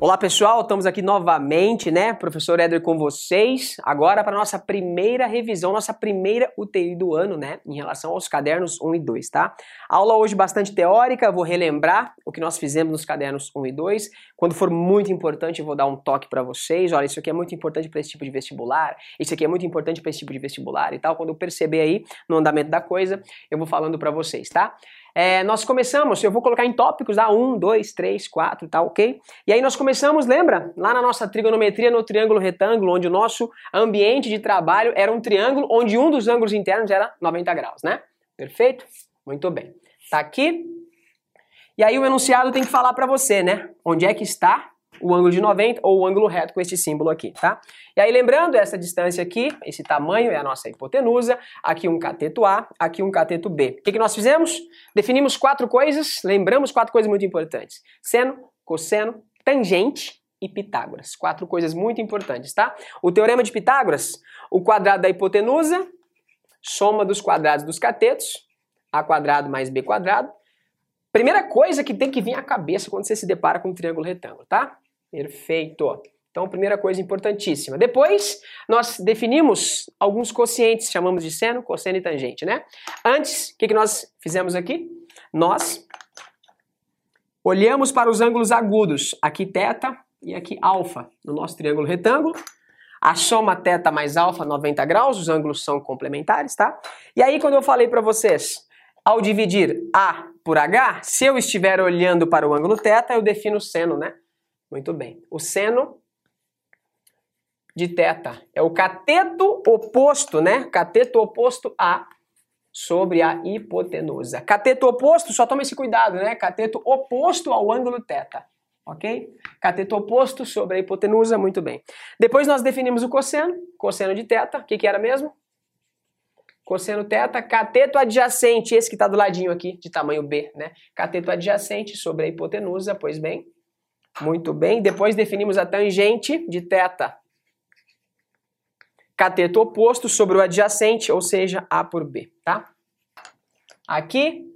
Olá pessoal, estamos aqui novamente, né? Professor Éder com vocês, agora para nossa primeira revisão, nossa primeira UTI do ano, né? Em relação aos cadernos 1 e 2, tá? Aula hoje bastante teórica, vou relembrar o que nós fizemos nos cadernos 1 e 2. Quando for muito importante, eu vou dar um toque para vocês. Olha, isso aqui é muito importante para esse tipo de vestibular, isso aqui é muito importante para esse tipo de vestibular e tal. Quando eu perceber aí no andamento da coisa, eu vou falando para vocês, tá? É, nós começamos, eu vou colocar em tópicos, tá? Um, dois, três, quatro, tá ok? E aí nós começamos, lembra? Lá na nossa trigonometria no triângulo retângulo, onde o nosso ambiente de trabalho era um triângulo, onde um dos ângulos internos era 90 graus, né? Perfeito? Muito bem. Tá aqui. E aí o enunciado tem que falar para você, né? Onde é que está o ângulo de 90 ou o ângulo reto com este símbolo aqui, tá? E aí lembrando, essa distância aqui, esse tamanho é a nossa hipotenusa, aqui um cateto A, aqui um cateto B. O que, que nós fizemos? Definimos quatro coisas, lembramos quatro coisas muito importantes. Seno, cosseno, tangente e Pitágoras. Quatro coisas muito importantes, tá? O teorema de Pitágoras, o quadrado da hipotenusa, soma dos quadrados dos catetos, A quadrado mais B quadrado. Primeira coisa que tem que vir à cabeça quando você se depara com um triângulo retângulo, tá? Perfeito. Então, primeira coisa importantíssima. Depois, nós definimos alguns quocientes, chamamos de seno, cosseno e tangente, né? Antes, o que, que nós fizemos aqui? Nós olhamos para os ângulos agudos, aqui teta e aqui alfa, no nosso triângulo retângulo. A soma teta mais alfa, 90 graus, os ângulos são complementares, tá? E aí, quando eu falei para vocês, ao dividir A por H, se eu estiver olhando para o ângulo teta, eu defino o seno, né? Muito bem. O seno de θ é o cateto oposto, né? Cateto oposto a sobre a hipotenusa. Cateto oposto, só toma esse cuidado, né? Cateto oposto ao ângulo θ. Ok? Cateto oposto sobre a hipotenusa, muito bem. Depois nós definimos o cosseno, cosseno de θ, o que, que era mesmo? Cosseno θ, cateto adjacente, esse que está do ladinho aqui, de tamanho B, né? Cateto adjacente sobre a hipotenusa, pois bem. muito bem. Depois definimos a tangente de θ. Cateto oposto sobre o adjacente, ou seja, A por B, tá? Aqui,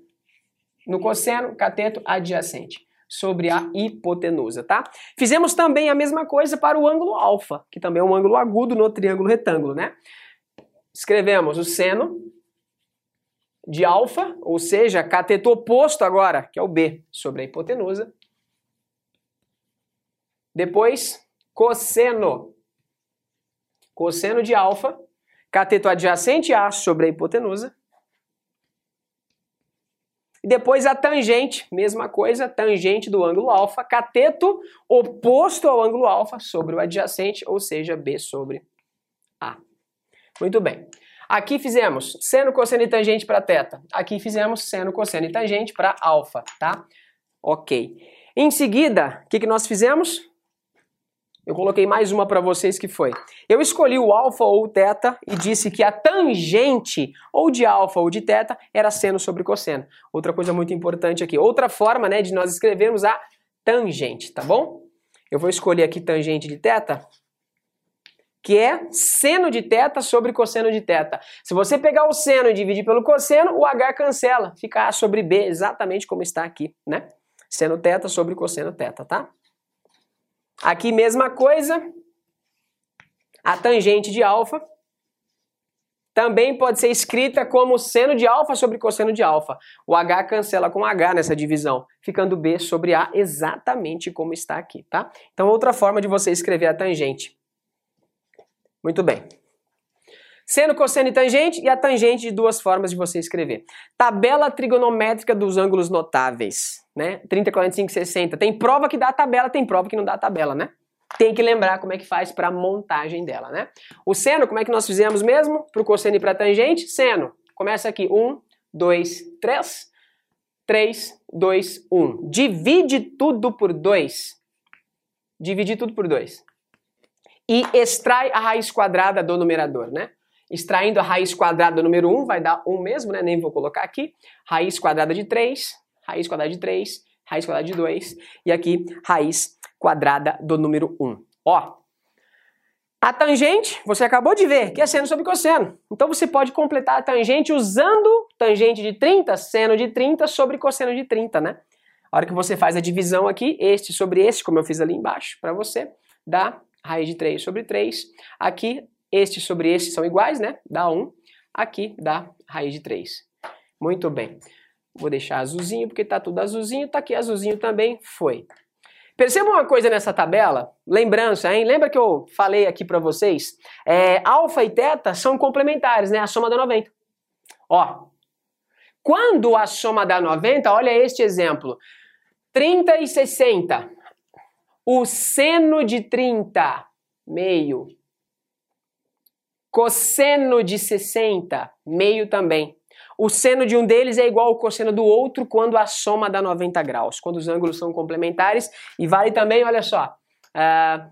no cosseno, cateto adjacente sobre a hipotenusa, tá? Fizemos também a mesma coisa para o ângulo alfa, que também é um ângulo agudo no triângulo retângulo, né? Escrevemos o seno de alfa, ou seja, cateto oposto agora, que é o B, sobre a hipotenusa, depois, cosseno. Cosseno de alfa, cateto adjacente A sobre a hipotenusa. E depois a tangente, mesma coisa, tangente do ângulo alfa, cateto oposto ao ângulo alfa sobre o adjacente, ou seja, B sobre A. Muito bem. Aqui fizemos seno, cosseno e tangente para θ. Aqui fizemos seno, cosseno e tangente para alfa, tá? Ok. Em seguida, o que, que nós fizemos? Eu coloquei mais uma para vocês que foi. Eu escolhi o alfa ou o teta e disse que a tangente ou de alfa ou de teta era seno sobre cosseno. Outra coisa muito importante aqui, outra forma, né, de nós escrevermos a tangente, tá bom? Eu vou escolher aqui tangente de teta, que é seno de teta sobre cosseno de teta. Se você pegar o seno e dividir pelo cosseno, o h cancela, fica a sobre b, exatamente como está aqui, né? Seno teta sobre cosseno teta, tá? Aqui mesma coisa, a tangente de alfa também pode ser escrita como seno de alfa sobre cosseno de alfa. O h cancela com h nessa divisão, ficando b sobre a exatamente como está aqui, tá? Então outra forma de você escrever a tangente. Muito bem. Seno, cosseno e tangente, e a tangente de duas formas de você escrever. Tabela trigonométrica dos ângulos notáveis, né? 30, 45, 60. Tem prova que dá a tabela, tem prova que não dá a tabela, né? Tem que lembrar como é que faz para a montagem dela, né? O seno, como é que nós fizemos mesmo? Para o cosseno e para a tangente? Seno. Começa aqui. 1, 2, 3. 3, 2, 1. Divide tudo por 2. Divide tudo por 2. E extrai a raiz quadrada do numerador, né? Extraindo a raiz quadrada do número 1, vai dar 1 mesmo, né? Nem vou colocar aqui. Raiz quadrada de 3, raiz quadrada de 3, raiz quadrada de 2, e aqui raiz quadrada do número 1. Ó, a tangente, você acabou de ver, que é seno sobre cosseno. Então você pode completar a tangente usando tangente de 30, seno de 30 sobre cosseno de 30, né? A hora que você faz a divisão aqui, este sobre este, como eu fiz ali embaixo para você, dá raiz de 3 sobre 3. Aqui, este sobre este são iguais, né? Dá 1. Aqui dá raiz de 3. Muito bem. Vou deixar azulzinho, porque está tudo azulzinho. Está aqui azulzinho também. Foi. Perceba uma coisa nessa tabela, lembrança, hein? Lembra que eu falei aqui para vocês? É, alfa e teta são complementares, né? A soma dá 90. Ó, quando a soma dá 90, olha este exemplo. 30 e 60. O seno de 30, meio. Cosseno de 60, meio também. O seno de um deles é igual ao cosseno do outro quando a soma dá 90 graus, quando os ângulos são complementares. E vale também, olha só, uh,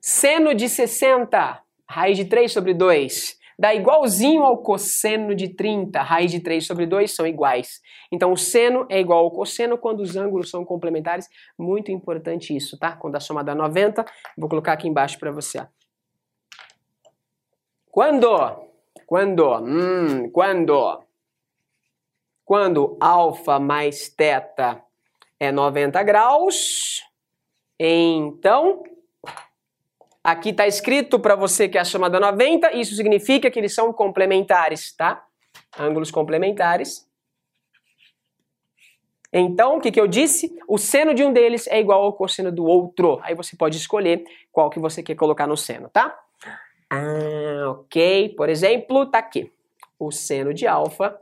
seno de 60, raiz de 3 sobre 2, dá igualzinho ao cosseno de 30, raiz de 3 sobre 2 são iguais. Então o seno é igual ao cosseno quando os ângulos são complementares. Muito importante isso, tá? Quando a soma dá 90, vou colocar aqui embaixo para você. Quando? Quando? Hum, quando? Quando alfa mais teta é 90 graus, então aqui está escrito para você que é a dá 90, isso significa que eles são complementares, tá? Ângulos complementares. Então, o que, que eu disse? O seno de um deles é igual ao cosseno do outro. Aí você pode escolher qual que você quer colocar no seno, tá? Ah, ok. Por exemplo, tá aqui. O seno de alfa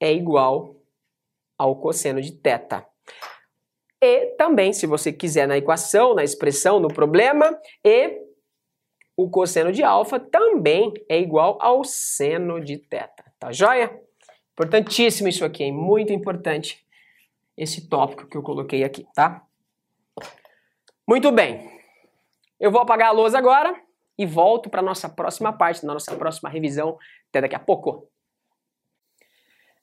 é igual ao cosseno de θ. E também, se você quiser na equação, na expressão, no problema, e o cosseno de alfa também é igual ao seno de θ. Tá joia? Importantíssimo isso aqui, hein? Muito importante esse tópico que eu coloquei aqui, tá? Muito bem. Eu vou apagar a lousa agora e volto para a nossa próxima parte, na nossa próxima revisão. Até daqui a pouco.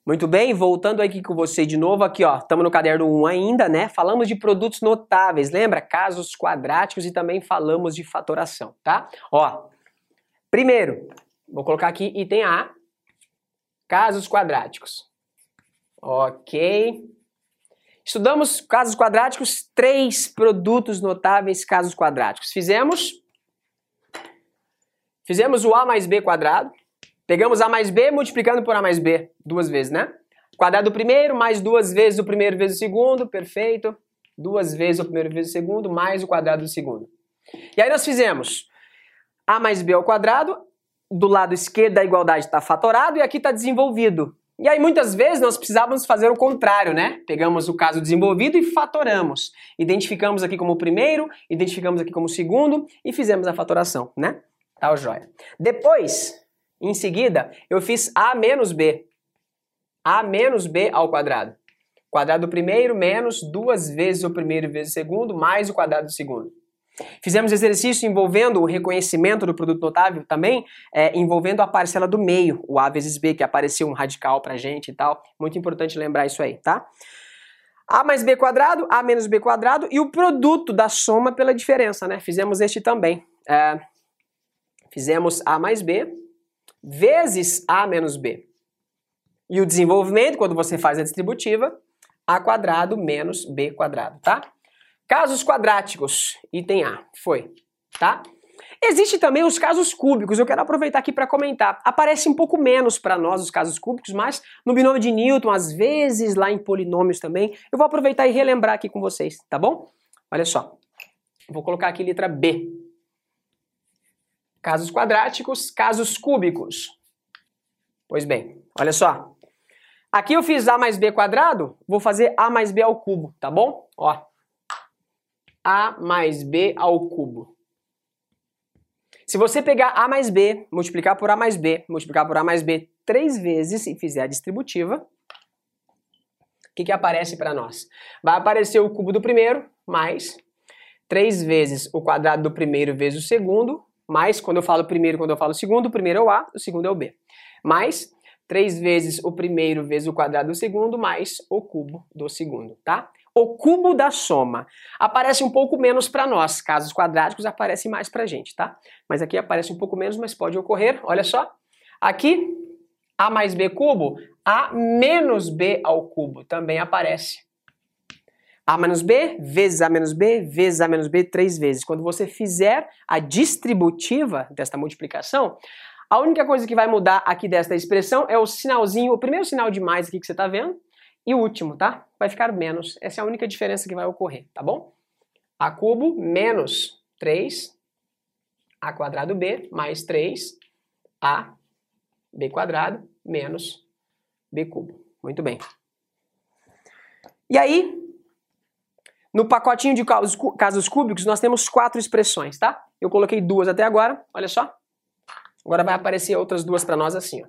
Muito bem, voltando aqui com você de novo, aqui ó, estamos no caderno 1 ainda, né? Falamos de produtos notáveis, lembra? Casos quadráticos e também falamos de fatoração, tá? Ó, primeiro, vou colocar aqui item A, casos quadráticos. Ok. Estudamos casos quadráticos, três produtos notáveis casos quadráticos. Fizemos Fizemos o A mais B quadrado. Pegamos A mais B multiplicando por A mais B duas vezes, né? Quadrado do primeiro mais duas vezes o primeiro vezes o segundo, perfeito. Duas vezes o primeiro vezes o segundo, mais o quadrado do segundo. E aí nós fizemos A mais B ao quadrado, do lado esquerdo da igualdade está fatorado e aqui está desenvolvido. E aí muitas vezes nós precisávamos fazer o contrário, né? Pegamos o caso desenvolvido e fatoramos. Identificamos aqui como o primeiro, identificamos aqui como o segundo e fizemos a fatoração, né? Tá, joia. Depois, em seguida, eu fiz A menos B. A menos B ao quadrado. Quadrado do primeiro menos duas vezes o primeiro vezes o segundo, mais o quadrado do segundo. Fizemos exercício envolvendo o reconhecimento do produto notável também, é, envolvendo a parcela do meio, o A vezes B, que apareceu um radical pra gente e tal. Muito importante lembrar isso aí, tá? A mais B quadrado, A menos B quadrado e o produto da soma pela diferença, né? Fizemos este também. É, Fizemos A mais B vezes A menos B. E o desenvolvimento, quando você faz a distributiva, A quadrado menos B quadrado, tá? Casos quadráticos, item A, foi, tá? Existem também os casos cúbicos, eu quero aproveitar aqui para comentar. Aparece um pouco menos para nós os casos cúbicos, mas no binômio de Newton, às vezes lá em polinômios também, eu vou aproveitar e relembrar aqui com vocês, tá bom? Olha só, vou colocar aqui letra B. Casos quadráticos, casos cúbicos. Pois bem, olha só. Aqui eu fiz A mais B quadrado, vou fazer A mais B ao cubo, tá bom? Ó. A mais B ao cubo. Se você pegar A mais B, multiplicar por A mais B, multiplicar por A mais B três vezes e fizer a distributiva, o que, que aparece para nós? Vai aparecer o cubo do primeiro mais 3 vezes o quadrado do primeiro vezes o segundo, mais, quando eu falo primeiro, quando eu falo segundo, o primeiro é o A, o segundo é o B. Mais 3 vezes o primeiro vezes o quadrado do segundo, mais o cubo do segundo, tá? O cubo da soma aparece um pouco menos para nós, casos quadráticos aparecem mais para gente, tá? Mas aqui aparece um pouco menos, mas pode ocorrer, olha só. Aqui, A mais B cubo, A menos B ao cubo também aparece. A menos B vezes A menos B vezes A menos B três vezes. Quando você fizer a distributiva desta multiplicação, a única coisa que vai mudar aqui desta expressão é o sinalzinho, o primeiro sinal de mais aqui que você está vendo, e o último, tá? Vai ficar menos. Essa é a única diferença que vai ocorrer, tá bom? A cubo menos 3, A quadrado B, mais 3, A, B quadrado, menos B cubo. Muito bem. E aí, no pacotinho de casos cúbicos, nós temos quatro expressões, tá? Eu coloquei duas até agora, olha só. Agora vai aparecer outras duas para nós assim, ó.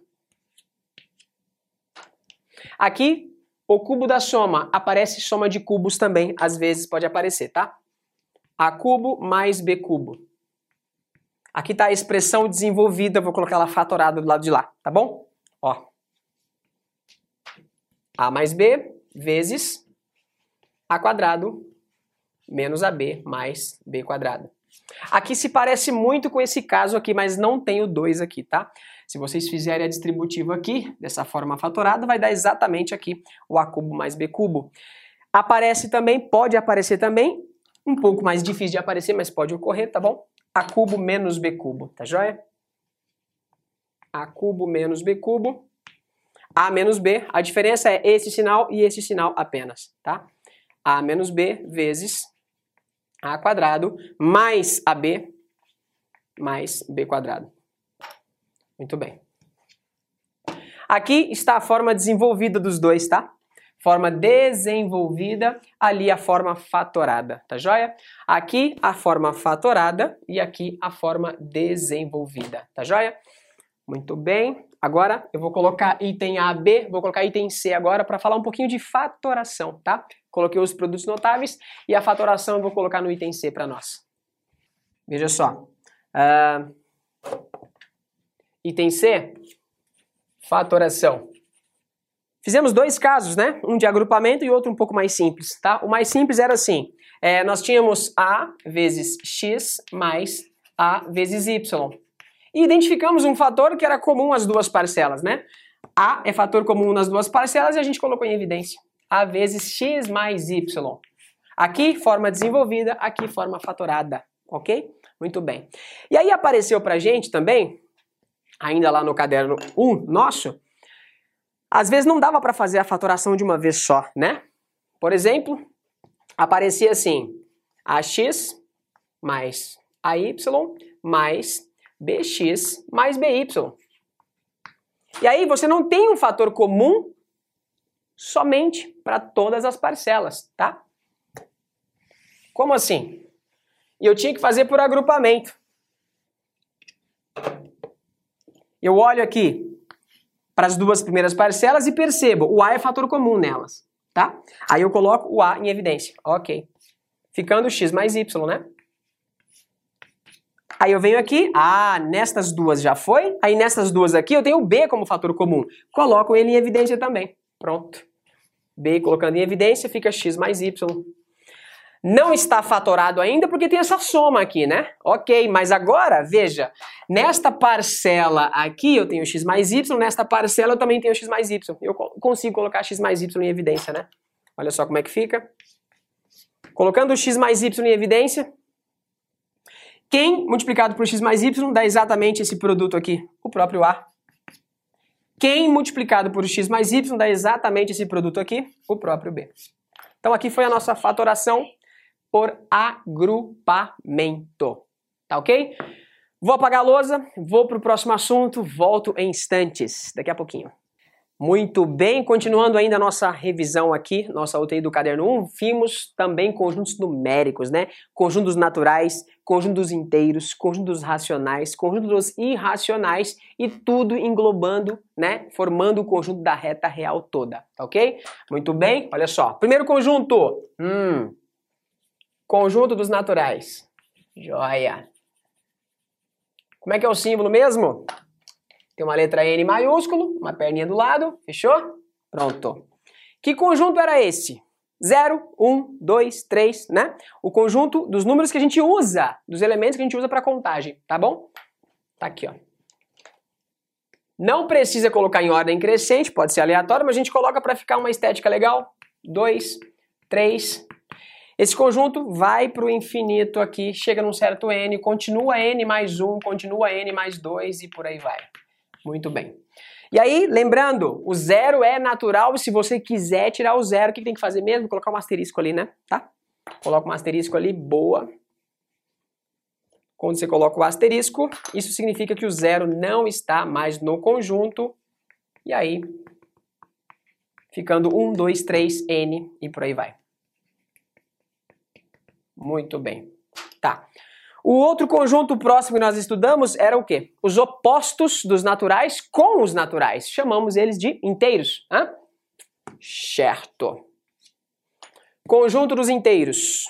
Aqui, o cubo da soma, aparece soma de cubos também, às vezes pode aparecer, tá? A cubo mais B cubo. Aqui está a expressão desenvolvida, vou colocar ela fatorada do lado de lá, tá bom? Ó. A mais B vezes A quadrado menos AB mais B quadrado. Aqui se parece muito com esse caso aqui, mas não tem o 2 aqui, tá? Se vocês fizerem a distributiva aqui, dessa forma fatorada, vai dar exatamente aqui o A cubo mais B cubo. Aparece também, pode aparecer também, um pouco mais difícil de aparecer, mas pode ocorrer, tá bom? A cubo menos B cubo, tá joia? A cubo menos B cubo. A menos B, a diferença é esse sinal e esse sinal apenas, tá? A menos B vezes A quadrado mais AB mais B quadrado. Muito bem. Aqui está a forma desenvolvida dos dois, tá? Forma desenvolvida, ali a forma fatorada, tá joia? Aqui a forma fatorada e aqui a forma desenvolvida, tá joia? Muito bem. Agora eu vou colocar item A, B, vou colocar item C agora para falar um pouquinho de fatoração, tá? Coloquei os produtos notáveis e a fatoração eu vou colocar no item C para nós. Veja só. Uh, Item C, fatoração. Fizemos dois casos, né? Um de agrupamento e outro um pouco mais simples, tá? O mais simples era assim, é, nós tínhamos A vezes X mais A vezes Y. E identificamos um fator que era comum às duas parcelas, né? A é fator comum nas duas parcelas e a gente colocou em evidência. A vezes X mais Y. Aqui, forma desenvolvida, aqui, forma fatorada, ok? Muito bem. E aí apareceu pra gente também ainda lá no caderno 1 nosso, às vezes não dava para fazer a fatoração de uma vez só, né? Por exemplo, aparecia assim, AX mais AY mais BX mais BY. E aí você não tem um fator comum somente para todas as parcelas, tá? Como assim? E eu tinha que fazer por agrupamento. Eu olho aqui para as duas primeiras parcelas e percebo, o A é fator comum nelas, tá? Aí eu coloco o A em evidência, ok. Ficando x mais y, né? Aí eu venho aqui, ah, nestas duas já foi, aí nessas duas aqui eu tenho o B como fator comum. Coloco ele em evidência também, pronto. B colocando em evidência fica x mais y não está fatorado ainda porque tem essa soma aqui, né? Ok, mas agora, veja, nesta parcela aqui eu tenho x mais y, nesta parcela eu também tenho x mais y. Eu consigo colocar x mais y em evidência, né? Olha só como é que fica. Colocando x mais y em evidência, quem multiplicado por x mais y dá exatamente esse produto aqui, o próprio A. Quem multiplicado por x mais y dá exatamente esse produto aqui, o próprio B. Então aqui foi a nossa fatoração por agrupamento. Tá ok? Vou apagar a lousa, vou para o próximo assunto, volto em instantes, daqui a pouquinho. Muito bem, continuando ainda a nossa revisão aqui, nossa UTI do caderno 1, vimos também conjuntos numéricos, né? Conjuntos naturais, conjuntos inteiros, conjuntos racionais, conjuntos irracionais e tudo englobando, né? Formando o conjunto da reta real toda, tá ok? Muito bem, olha só. Primeiro conjunto, hum, Conjunto dos naturais. Joia. Como é que é o símbolo mesmo? Tem uma letra N maiúsculo, uma perninha do lado, fechou? Pronto. Que conjunto era esse? 0, 1, 2, 3, né? O conjunto dos números que a gente usa, dos elementos que a gente usa para contagem, tá bom? Tá aqui, ó. Não precisa colocar em ordem crescente, pode ser aleatório, mas a gente coloca para ficar uma estética legal. 2, 3, Esse conjunto vai para o infinito aqui, chega num certo n, continua n mais 1, continua n mais 2 e por aí vai. Muito bem. E aí, lembrando, o zero é natural, se você quiser tirar o zero, o que tem que fazer mesmo? Colocar um asterisco ali, né? Tá? Coloca um asterisco ali, boa. Quando você coloca o asterisco, isso significa que o zero não está mais no conjunto. E aí, ficando 1, 2, 3, n e por aí vai. Muito bem. Tá. O outro conjunto próximo que nós estudamos era o quê? Os opostos dos naturais com os naturais. Chamamos eles de inteiros. Hã? Certo. Conjunto dos inteiros.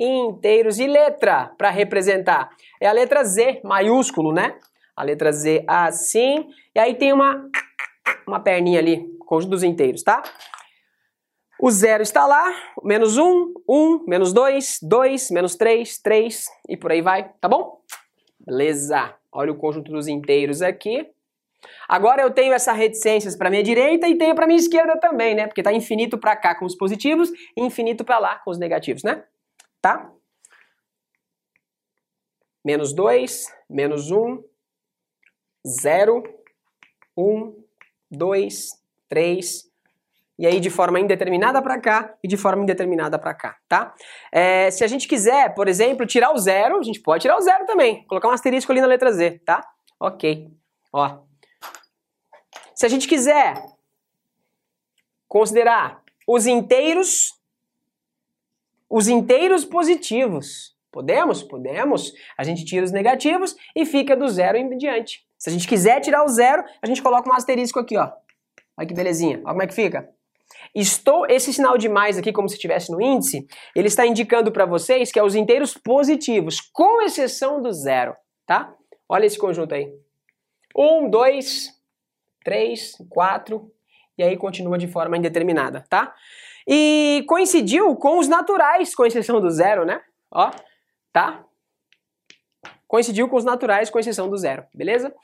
Inteiros e letra para representar. É a letra Z, maiúsculo, né? A letra Z assim. E aí tem uma, uma perninha ali, conjunto dos inteiros, tá? O zero está lá, menos um, um, menos dois, dois, menos três, três e por aí vai, tá bom? Beleza. Olha o conjunto dos inteiros aqui. Agora eu tenho essa reticências para minha direita e tenho para minha esquerda também, né? Porque tá infinito para cá com os positivos e infinito para lá com os negativos, né? Tá? Menos 2, menos 1, um, 0, 1, 2, 3, e aí de forma indeterminada para cá e de forma indeterminada para cá, tá? É, se a gente quiser, por exemplo, tirar o zero, a gente pode tirar o zero também, colocar um asterisco ali na letra Z, tá? Ok, ó. Se a gente quiser considerar os inteiros, os inteiros positivos, podemos? Podemos. A gente tira os negativos e fica do zero em diante. Se a gente quiser tirar o zero, a gente coloca um asterisco aqui, ó. Olha que belezinha. Olha como é que fica. Estou, esse sinal de mais aqui, como se estivesse no índice, ele está indicando para vocês que é os inteiros positivos, com exceção do zero, tá? Olha esse conjunto aí. Um, dois, três, quatro, e aí continua de forma indeterminada, tá? E coincidiu com os naturais, com exceção do zero, né? Ó, tá? Coincidiu com os naturais, com exceção do zero, beleza?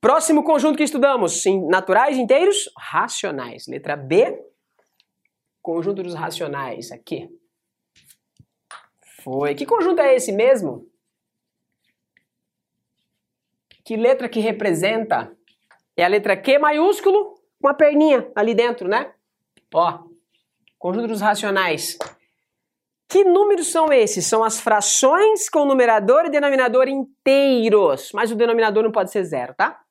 Próximo conjunto que estudamos, naturais inteiros racionais. Letra B, Conjunto dos racionais, aqui. Foi. Que conjunto é esse mesmo? Que letra que representa? É a letra Q maiúsculo com a perninha ali dentro, né? Ó, conjunto dos racionais. Que números são esses? São as frações com numerador e denominador inteiros, mas o denominador não pode ser zero, tá?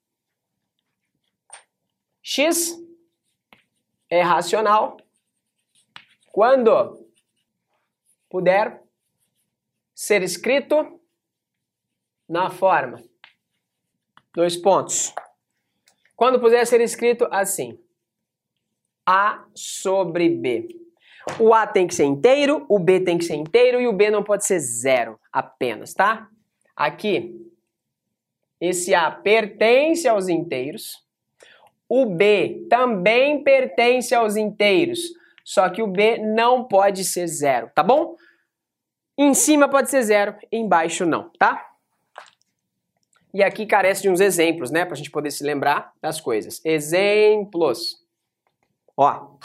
X é racional, quando puder ser escrito na forma. Dois pontos. Quando puder ser escrito assim: A sobre B. O A tem que ser inteiro, o B tem que ser inteiro e o B não pode ser zero apenas, tá? Aqui, esse A pertence aos inteiros, o B também pertence aos inteiros, só que o B não pode ser zero, tá bom? Em cima pode ser zero, embaixo não, tá? E aqui carece de uns exemplos, né? Pra gente poder se lembrar das coisas. Exemplos. Ó.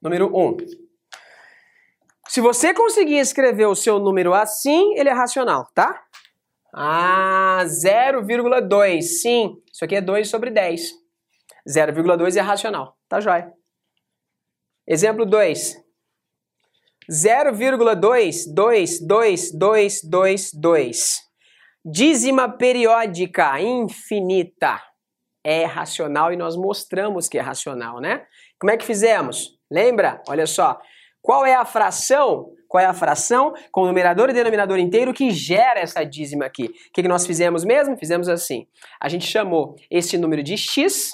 Número 1. Um. Se você conseguir escrever o seu número assim, ele é racional, tá? Ah, 0,2. Sim, isso aqui é 2 sobre 10. 0,2 é racional. Tá jóia. Exemplo 2. 0,2222222. Dízima periódica infinita. É racional e nós mostramos que é racional, né? Como é que fizemos? Lembra? Olha só. Qual é a fração? Qual é a fração com numerador e denominador inteiro que gera essa dízima aqui? O que, que nós fizemos mesmo? Fizemos assim. A gente chamou esse número de x,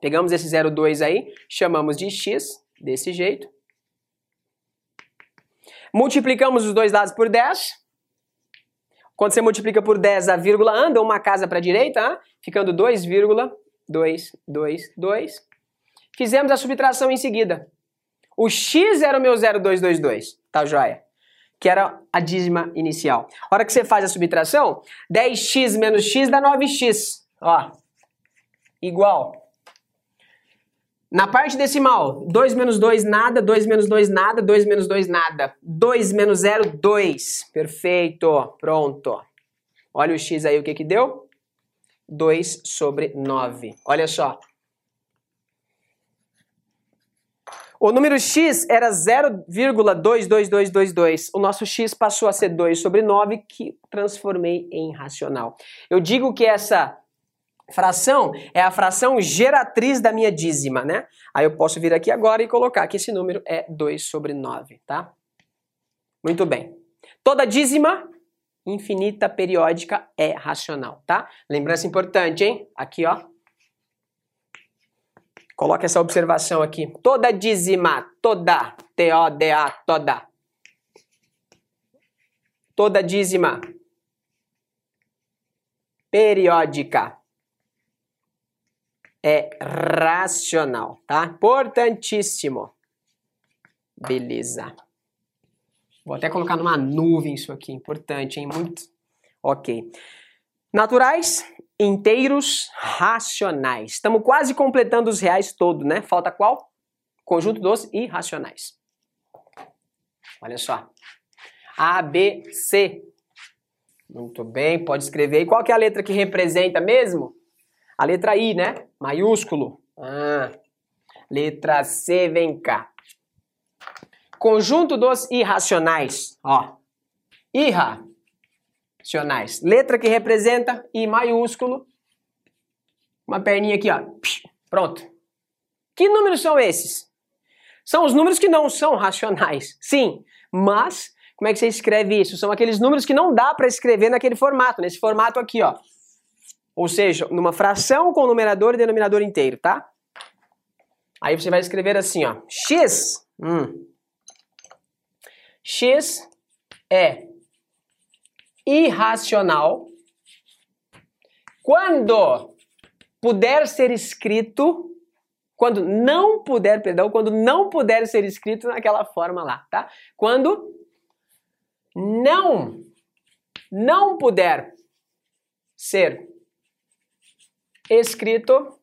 pegamos esse 0,2 aí, chamamos de x, desse jeito. Multiplicamos os dois lados por 10. Quando você multiplica por 10, a vírgula anda uma casa para a direita, hein? ficando 2,222. Fizemos a subtração em seguida. O x era o meu 0,222, tá joia? Que era a dízima inicial. A hora que você faz a subtração, 10x menos x dá 9x. Ó, igual Na parte decimal, 2 menos 2, nada, 2 menos 2, nada, 2 menos 2, nada. 2 menos 0, 2. Perfeito, pronto. Olha o x aí, o que que deu? 2 sobre 9. Olha só. O número x era 0,22222. O nosso x passou a ser 2 sobre 9, que transformei em racional. Eu digo que essa Fração é a fração geratriz da minha dízima, né? Aí eu posso vir aqui agora e colocar que esse número é 2 sobre 9, tá? Muito bem. Toda dízima infinita periódica é racional, tá? Lembrança importante, hein? Aqui, ó. Coloca essa observação aqui. Toda dízima, toda, T-O-D-A, toda. Toda dízima periódica é racional, tá? Importantíssimo. Beleza. Vou até colocar numa nuvem isso aqui, importante, hein? Muito. Ok. Naturais, inteiros, racionais. Estamos quase completando os reais todo, né? Falta qual? Conjunto dos irracionais. Olha só. A, B, C. Muito bem, pode escrever aí. Qual que é a letra que representa mesmo? A letra I, né? Maiúsculo. Ah. Letra C, vem cá. Conjunto dos irracionais. Ó. Irracionais. Letra que representa I maiúsculo. Uma perninha aqui, ó. Pronto. Que números são esses? São os números que não são racionais. Sim, mas como é que você escreve isso? São aqueles números que não dá para escrever naquele formato, nesse formato aqui, ó. Ou seja, numa fração com numerador e denominador inteiro, tá? Aí você vai escrever assim, ó. X. Hum, x é irracional quando puder ser escrito, quando não puder, perdão, quando não puder ser escrito naquela forma lá, tá? Quando não não puder ser escrito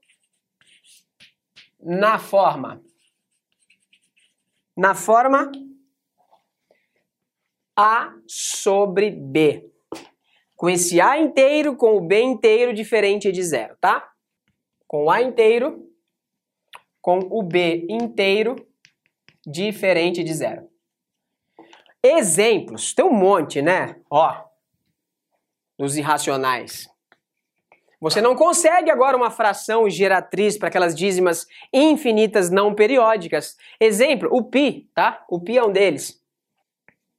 na forma. Na forma A sobre B. Com esse A inteiro, com o B inteiro diferente de zero, tá? Com o A inteiro, com o B inteiro diferente de zero. Exemplos, tem um monte, né? Ó, dos irracionais. Você não consegue agora uma fração geratriz para aquelas dízimas infinitas não periódicas. Exemplo, o π, tá? O π é um deles.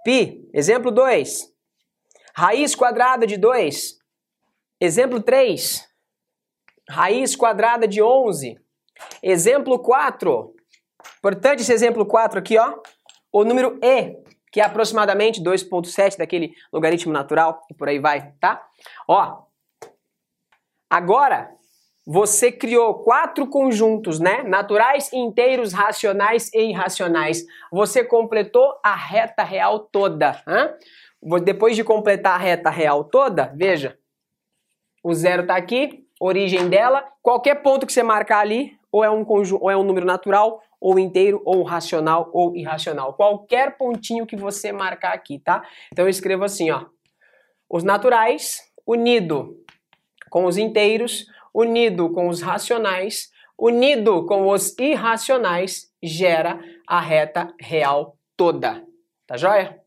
π, exemplo 2. Raiz quadrada de 2. Exemplo 3. Raiz quadrada de 11. Exemplo 4. Importante esse exemplo 4 aqui, ó. O número e, que é aproximadamente 2.7 daquele logaritmo natural e por aí vai, tá? Ó, Agora, você criou quatro conjuntos, né? Naturais, inteiros, racionais e irracionais. Você completou a reta real toda. Hein? Depois de completar a reta real toda, veja, o zero está aqui, origem dela. Qualquer ponto que você marcar ali, ou é um conjunto, ou é um número natural, ou inteiro, ou racional, ou irracional. Qualquer pontinho que você marcar aqui, tá? Então eu escrevo assim, ó. Os naturais unido com os inteiros, unido com os racionais, unido com os irracionais, gera a reta real toda. Tá joia?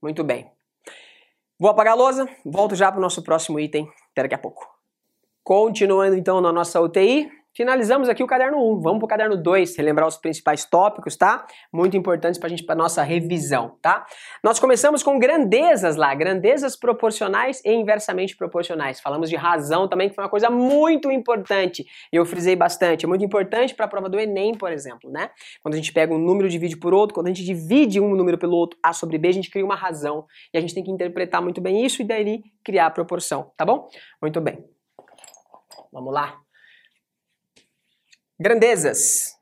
Muito bem. Vou apagar a lousa, volto já para o nosso próximo item, até daqui a pouco. Continuando então na nossa UTI, Finalizamos aqui o caderno 1. Vamos para o caderno 2, relembrar os principais tópicos, tá? Muito importantes para a gente, para nossa revisão, tá? Nós começamos com grandezas lá, grandezas proporcionais e inversamente proporcionais. Falamos de razão também, que foi uma coisa muito importante. Eu frisei bastante. É muito importante para a prova do Enem, por exemplo, né? Quando a gente pega um número, divide por outro, quando a gente divide um número pelo outro, A sobre B, a gente cria uma razão. E a gente tem que interpretar muito bem isso e daí criar a proporção, tá bom? Muito bem. Vamos lá. Grandezas.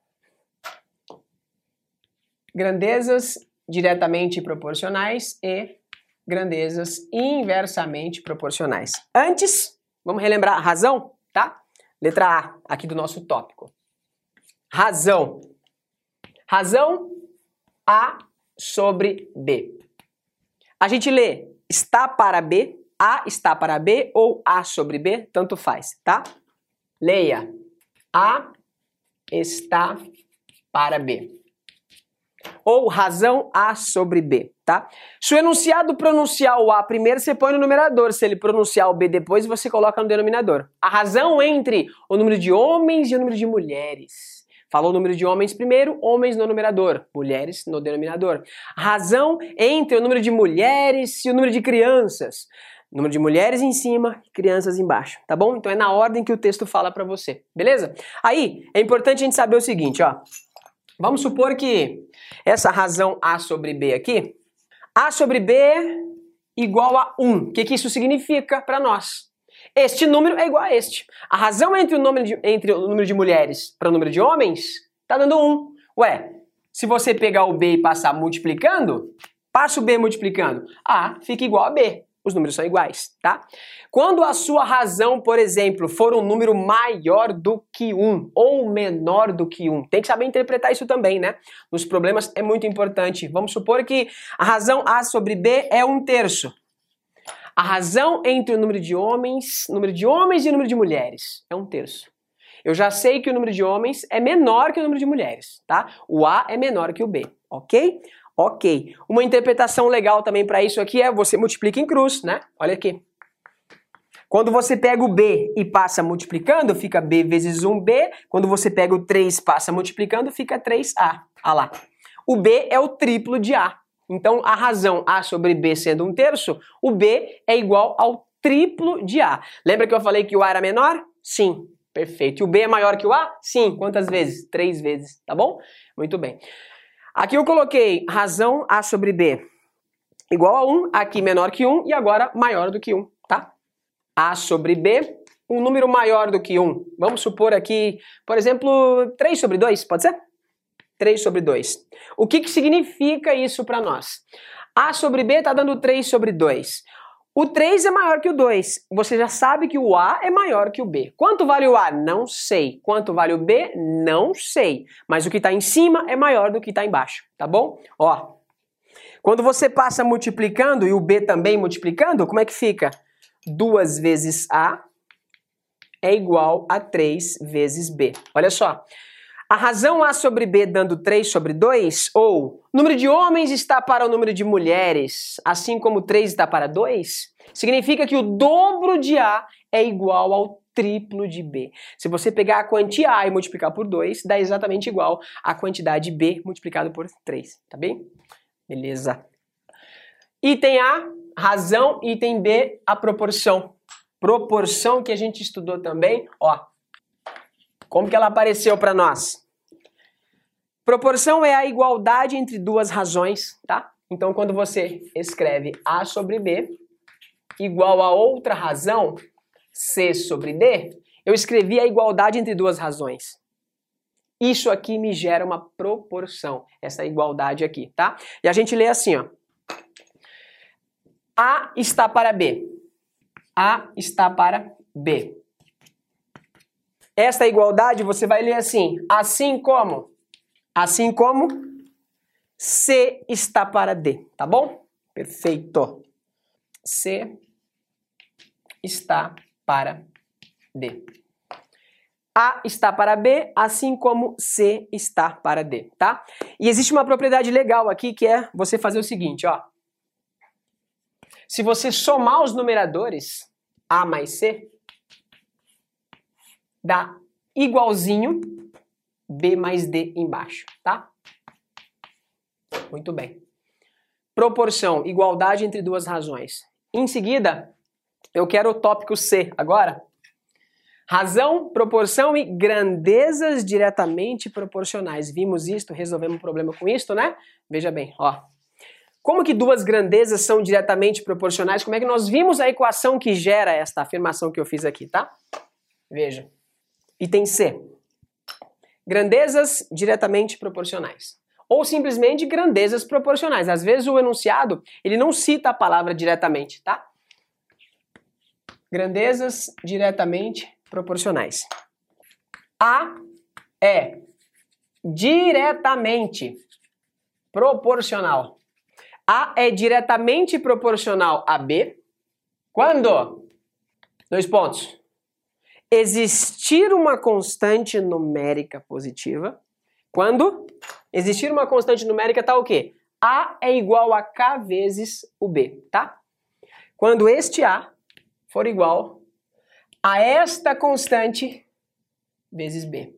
Grandezas diretamente proporcionais e grandezas inversamente proporcionais. Antes, vamos relembrar a razão, tá? Letra A, aqui do nosso tópico. razão. Razão A sobre B. A gente lê está para B, A está para B ou A sobre B, tanto faz, tá? Leia. A está para B. Ou razão A sobre B, tá? Se o enunciado pronunciar o A primeiro, você põe no numerador. Se ele pronunciar o B depois, você coloca no denominador. A razão entre o número de homens e o número de mulheres. Falou o número de homens primeiro, homens no numerador, mulheres no denominador. A razão entre o número de mulheres e o número de crianças. Número de mulheres em cima, crianças embaixo, tá bom? Então é na ordem que o texto fala para você, beleza? Aí, é importante a gente saber o seguinte, ó. Vamos supor que essa razão A sobre B aqui, A sobre B igual a 1. O que, que isso significa para nós? Este número é igual a este. A razão entre o número de, entre o número de mulheres para o número de homens está dando 1. Ué, se você pegar o B e passar multiplicando, passa o B multiplicando, A fica igual a B os números são iguais, tá? Quando a sua razão, por exemplo, for um número maior do que 1 ou menor do que 1, tem que saber interpretar isso também, né? Nos problemas é muito importante. Vamos supor que a razão A sobre B é um terço. A razão entre o número de homens, número de homens e o número de mulheres é um terço. Eu já sei que o número de homens é menor que o número de mulheres, tá? O A é menor que o B, ok? Ok. Uma interpretação legal também para isso aqui é você multiplica em cruz, né? Olha aqui. Quando você pega o B e passa multiplicando, fica B vezes 1B. Quando você pega o 3 e passa multiplicando, fica 3A. Olha lá. O B é o triplo de A. Então, a razão A sobre B sendo um terço, o B é igual ao triplo de A. Lembra que eu falei que o A era menor? Sim. Perfeito. E o B é maior que o A? Sim. Quantas vezes? Três vezes. Tá bom? Muito bem. Aqui eu coloquei razão A sobre B igual a 1, aqui menor que 1 e agora maior do que 1, tá? A sobre B, um número maior do que 1. Vamos supor aqui, por exemplo, 3 sobre 2, pode ser? 3 sobre 2. O que, que significa isso para nós? A sobre B está dando 3 sobre 2. O 3 é maior que o 2. Você já sabe que o A é maior que o B. Quanto vale o A? Não sei. Quanto vale o B? Não sei. Mas o que está em cima é maior do que está embaixo, tá bom? Ó, quando você passa multiplicando e o B também multiplicando, como é que fica? 2 vezes A é igual a 3 vezes B. Olha só. A razão A sobre B dando 3 sobre 2, ou número de homens está para o número de mulheres, assim como 3 está para 2, significa que o dobro de A é igual ao triplo de B. Se você pegar a quantia A e multiplicar por 2, dá exatamente igual à quantidade B multiplicado por 3, tá bem? Beleza. Item A, razão, item B, a proporção. Proporção que a gente estudou também, ó, como que ela apareceu para nós? Proporção é a igualdade entre duas razões, tá? Então, quando você escreve A sobre B igual a outra razão, C sobre D, eu escrevi a igualdade entre duas razões. Isso aqui me gera uma proporção, essa igualdade aqui, tá? E a gente lê assim, ó. A está para B. A está para B. Esta igualdade você vai ler assim, assim como, assim como C está para D, tá bom? Perfeito. C está para D. A está para B, assim como C está para D, tá? E existe uma propriedade legal aqui que é você fazer o seguinte, ó. Se você somar os numeradores A mais C, dá igualzinho B mais D embaixo, tá? Muito bem. Proporção, igualdade entre duas razões. Em seguida, eu quero o tópico C agora. Razão, proporção e grandezas diretamente proporcionais. Vimos isto, resolvemos um problema com isto, né? Veja bem, ó. Como que duas grandezas são diretamente proporcionais? Como é que nós vimos a equação que gera esta afirmação que eu fiz aqui, tá? Veja. Item C. Grandezas diretamente proporcionais. Ou simplesmente grandezas proporcionais. Às vezes o enunciado, ele não cita a palavra diretamente, tá? Grandezas diretamente proporcionais. A é diretamente proporcional. A é diretamente proporcional a B quando? Dois pontos. Existir uma constante numérica positiva. Quando? Existir uma constante numérica tá o quê? A é igual a K vezes o B, tá? Quando este A for igual a esta constante vezes B.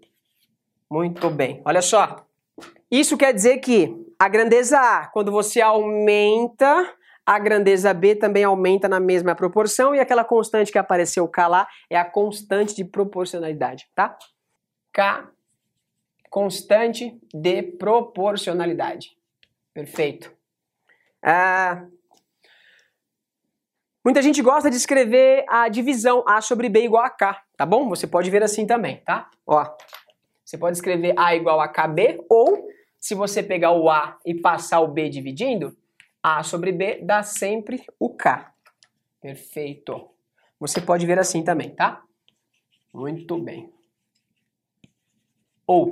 Muito bem. Olha só. Isso quer dizer que a grandeza A, quando você aumenta, a grandeza B também aumenta na mesma proporção e aquela constante que apareceu K lá é a constante de proporcionalidade, tá? K, constante de proporcionalidade. Perfeito. Ah, muita gente gosta de escrever a divisão A sobre B igual a K, tá bom? Você pode ver assim também, tá? Ó, você pode escrever A igual a KB, ou se você pegar o A e passar o B dividindo, A sobre B dá sempre o K. Perfeito. Você pode ver assim também, tá? Muito bem. Ou,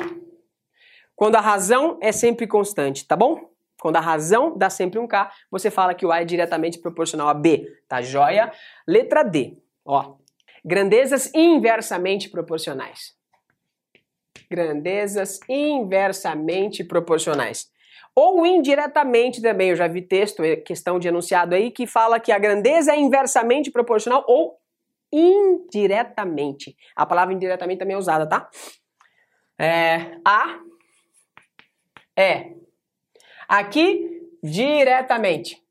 quando a razão é sempre constante, tá bom? Quando a razão dá sempre um K, você fala que o A é diretamente proporcional a B, tá joia? Letra D, ó. Grandezas inversamente proporcionais grandezas inversamente proporcionais. Ou indiretamente também, eu já vi texto, é questão de enunciado aí, que fala que a grandeza é inversamente proporcional ou indiretamente. A palavra indiretamente também é usada, tá? É, a é aqui diretamente.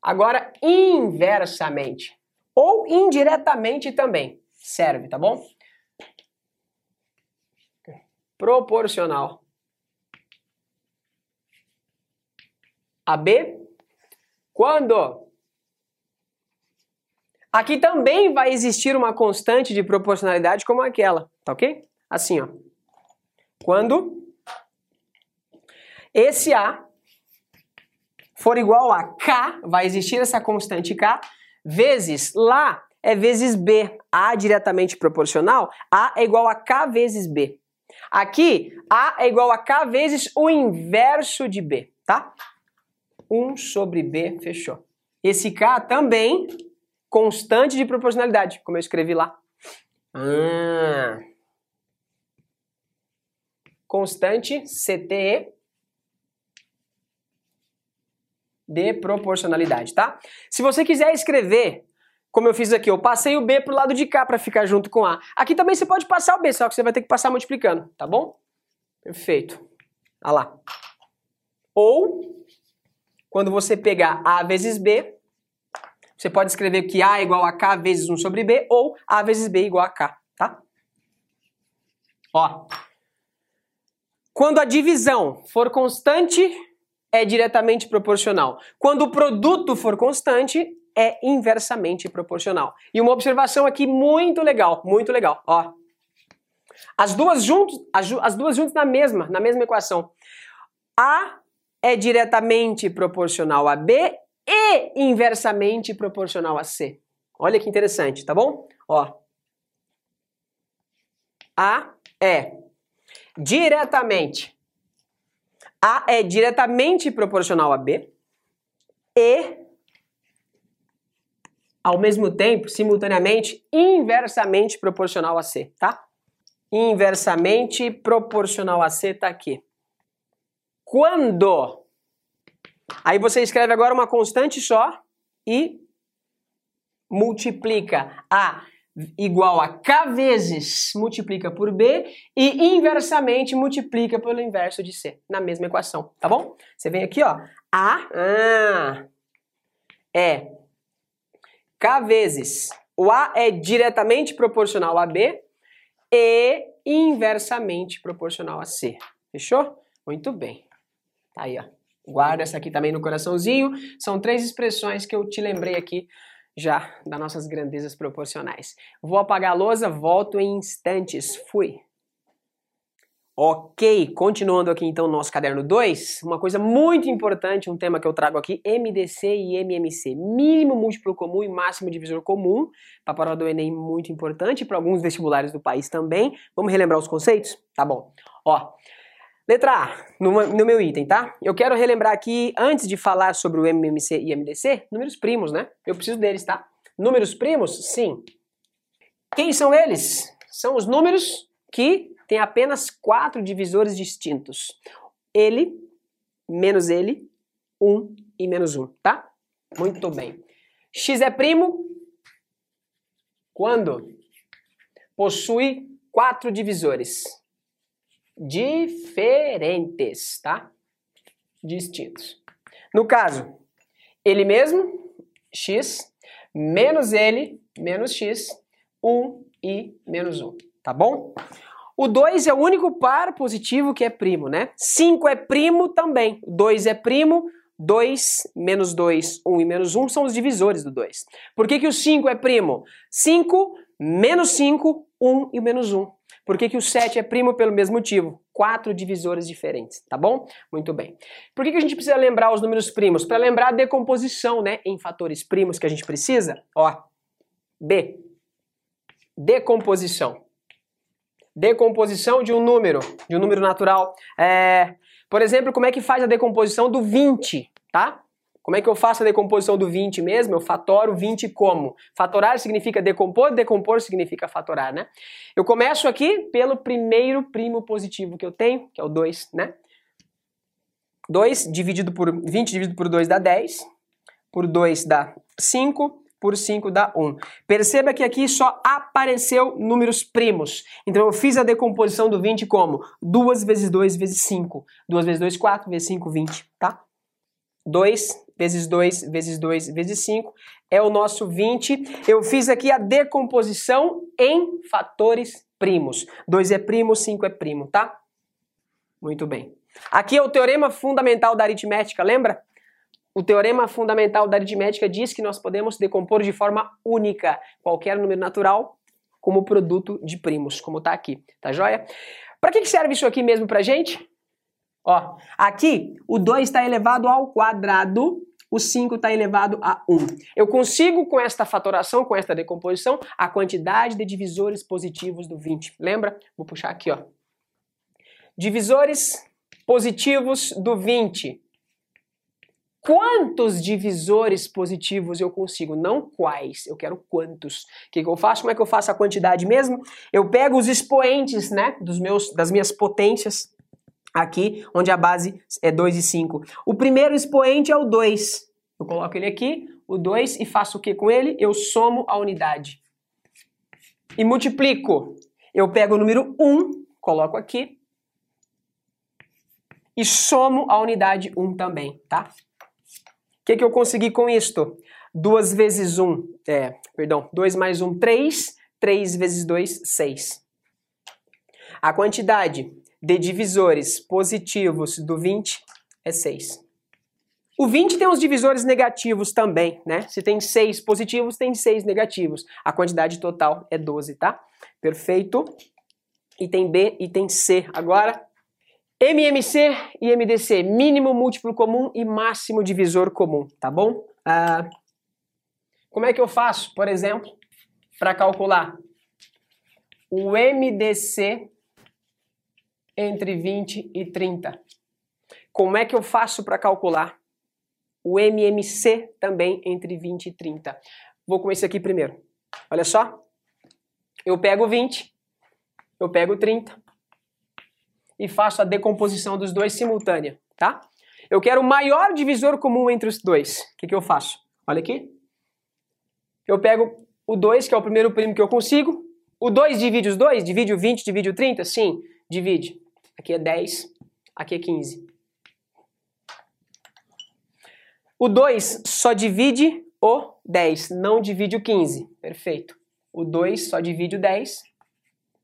Agora inversamente ou indiretamente também serve, tá bom? proporcional a B quando aqui também vai existir uma constante de proporcionalidade como aquela, tá ok? Assim, ó. Quando esse A for igual a K, vai existir essa constante K, vezes lá é vezes B. A diretamente proporcional, A é igual a K vezes B. Aqui, A é igual a K vezes o inverso de B, tá? 1 sobre B, fechou. Esse K também, constante de proporcionalidade, como eu escrevi lá. Ah. Constante CTE de proporcionalidade, tá? Se você quiser escrever como eu fiz aqui, eu passei o B pro lado de cá para ficar junto com A. Aqui também você pode passar o B, só que você vai ter que passar multiplicando, tá bom? Perfeito. Olha lá. Ou, quando você pegar A vezes B, você pode escrever que A é igual a K vezes 1 sobre B, ou A vezes B é igual a K, tá? Ó. Quando a divisão for constante, é diretamente proporcional. Quando o produto for constante, é inversamente proporcional. E uma observação aqui muito legal, muito legal, ó. As duas juntas, as, as duas juntas na mesma, na mesma equação. A é diretamente proporcional a B e inversamente proporcional a C. Olha que interessante, tá bom? Ó. A é diretamente A é diretamente proporcional a B e ao mesmo tempo, simultaneamente, inversamente proporcional a C, tá? Inversamente proporcional a C tá aqui. Quando? Aí você escreve agora uma constante só e multiplica A igual a K vezes multiplica por B e inversamente multiplica pelo inverso de C, na mesma equação, tá bom? Você vem aqui, ó, A ah, é K vezes o A é diretamente proporcional a B e inversamente proporcional a C. Fechou? Muito bem. Tá aí, ó. Guarda essa aqui também no coraçãozinho. São três expressões que eu te lembrei aqui já das nossas grandezas proporcionais. Vou apagar a lousa, volto em instantes. Fui. Ok, continuando aqui então no nosso caderno 2, uma coisa muito importante, um tema que eu trago aqui, MDC e MMC, mínimo múltiplo comum e máximo divisor comum, para a prova do Enem muito importante, para alguns vestibulares do país também. Vamos relembrar os conceitos? Tá bom. Ó, Letra A, no, no, meu item, tá? Eu quero relembrar aqui, antes de falar sobre o MMC e MDC, números primos, né? Eu preciso deles, tá? Números primos? Sim. Quem são eles? São os números que têm apenas quatro divisores distintos. Ele, menos ele, um e menos um, tá? Muito bem. X é primo quando possui quatro divisores diferentes, tá? Distintos. No caso, ele mesmo, x, menos ele, menos x, 1 e menos 1, tá bom? O 2 é o único par positivo que é primo, né? 5 é primo também. 2 é primo, 2 menos 2, 1 e menos 1 são os divisores do 2. Por que, que o 5 é primo? 5 menos 5, 1 e menos 1. Por que, que o 7 é primo? Pelo mesmo motivo. Quatro divisores diferentes, tá bom? Muito bem. Por que, que a gente precisa lembrar os números primos? Para lembrar a decomposição, né? Em fatores primos que a gente precisa. Ó, B. Decomposição. Decomposição de um número, de um número natural. É, por exemplo, como é que faz a decomposição do 20, tá? Como é que eu faço a decomposição do 20 mesmo? Eu fatoro 20 como? Fatorar significa decompor, decompor significa fatorar, né? Eu começo aqui pelo primeiro primo positivo que eu tenho, que é o 2, né? 2 dividido por 20 dividido por 2 dá 10, por 2 dá 5, por 5 dá 1. Perceba que aqui só apareceu números primos. Então eu fiz a decomposição do 20 como 2 vezes 2 vezes 5. 2 vezes 2, 4, vezes 5, 20, tá? 2 vezes 2 vezes 2 vezes 5 é o nosso 20. Eu fiz aqui a decomposição em fatores primos. 2 é primo, 5 é primo, tá? Muito bem. Aqui é o teorema fundamental da aritmética, lembra? O teorema fundamental da aritmética diz que nós podemos decompor de forma única qualquer número natural como produto de primos, como está aqui, tá joia? Para que serve isso aqui mesmo pra gente? Ó, aqui o 2 está elevado ao quadrado o 5 está elevado a 1. Eu consigo, com esta fatoração, com esta decomposição, a quantidade de divisores positivos do 20. Lembra? Vou puxar aqui, ó. Divisores positivos do 20. Quantos divisores positivos eu consigo? Não quais, eu quero quantos. O que, que eu faço? Como é que eu faço a quantidade mesmo? Eu pego os expoentes, né, dos meus, das minhas potências, aqui, onde a base é 2 e 5. O primeiro expoente é o 2. Eu coloco ele aqui, o 2, e faço o que com ele? Eu somo a unidade. E multiplico. Eu pego o número 1, coloco aqui, e somo a unidade 1 também, tá? O que, que eu consegui com isto? 2 vezes 1, é, perdão, 2 mais 1, 3, 3 vezes 2, 6. A quantidade de divisores positivos do 20 é 6. O 20 tem os divisores negativos também, né? Se tem 6 positivos, tem 6 negativos. A quantidade total é 12, tá? Perfeito. Item B, item C. Agora, MMC e MDC, mínimo múltiplo comum e máximo divisor comum, tá bom? Ah, como é que eu faço, por exemplo, para calcular o MDC entre 20 e 30. Como é que eu faço para calcular o MMC também entre 20 e 30? Vou com esse aqui primeiro. Olha só. Eu pego 20, eu pego 30 e faço a decomposição dos dois simultânea, tá? Eu quero o maior divisor comum entre os dois. O que, que eu faço? Olha aqui. Eu pego o 2, que é o primeiro primo que eu consigo. O 2 divide os dois? Divide o 20, divide o 30? Sim, divide. Aqui é 10, aqui é 15. O 2 só divide o 10, não divide o 15. Perfeito. O 2 só divide o 10,